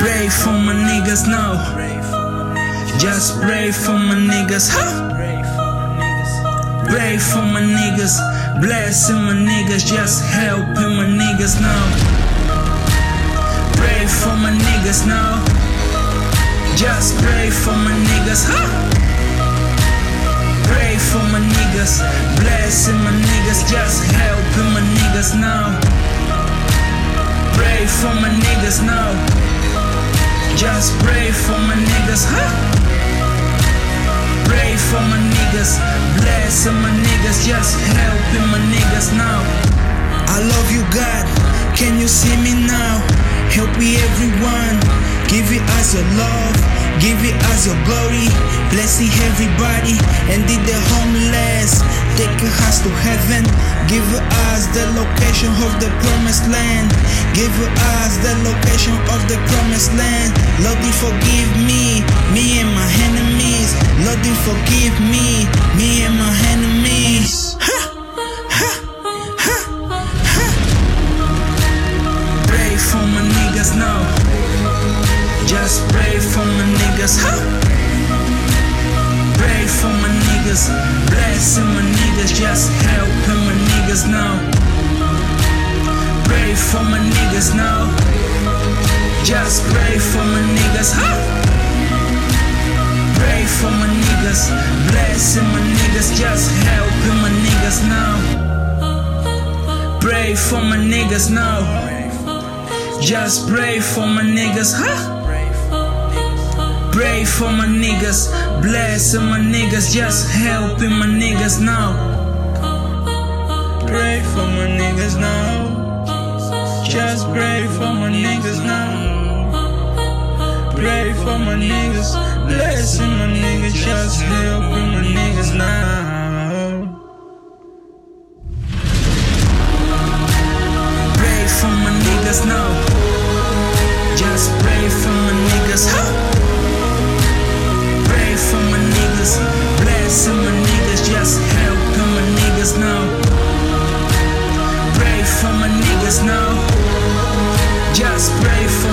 Pray for my niggas now. Just pray for my niggas, huh? Pray for my niggas, blessing my niggas, just helping my niggas now. Pray for my niggas now. Just pray for my niggas, huh? Pray for my niggas, blessing my niggas, just helping my niggas now. Pray for my niggas now. Just pray for my niggas, huh? Pray for my niggas, blessing my niggas, just helping my niggas now. I love you, God. Can you see me now? Help me, everyone. Give it us your love, give it us your glory. Blessing everybody and did the homeless. Take us to heaven. Give us the location of the promised land. Give us the location of the promised land. Lord, you forgive me, me and my enemies. Lord, you forgive me, me and my enemies. Ha! Ha! Ha! Ha! Pray for my niggas now. Just pray for my niggas, huh? Pray for my niggas, blessing my niggas, just helping my niggas now. Pray for my niggas now. Just pray for my niggas, huh? Pray for my niggas, blessing my niggas, just helping my niggas now. Pray for my niggas now. Just pray for my niggas, huh? Pray for my niggas, blessing my niggas, just helping my niggas now. Pray for my niggas now. Just pray for my niggas now for my niggas. Blessing my niggas, just helping my niggas now. Pray for my niggas now. Just pray for my niggas. Huh? Pray for my niggas. Blessing my niggas, just helping my niggas now. Pray for my niggas now. Just pray for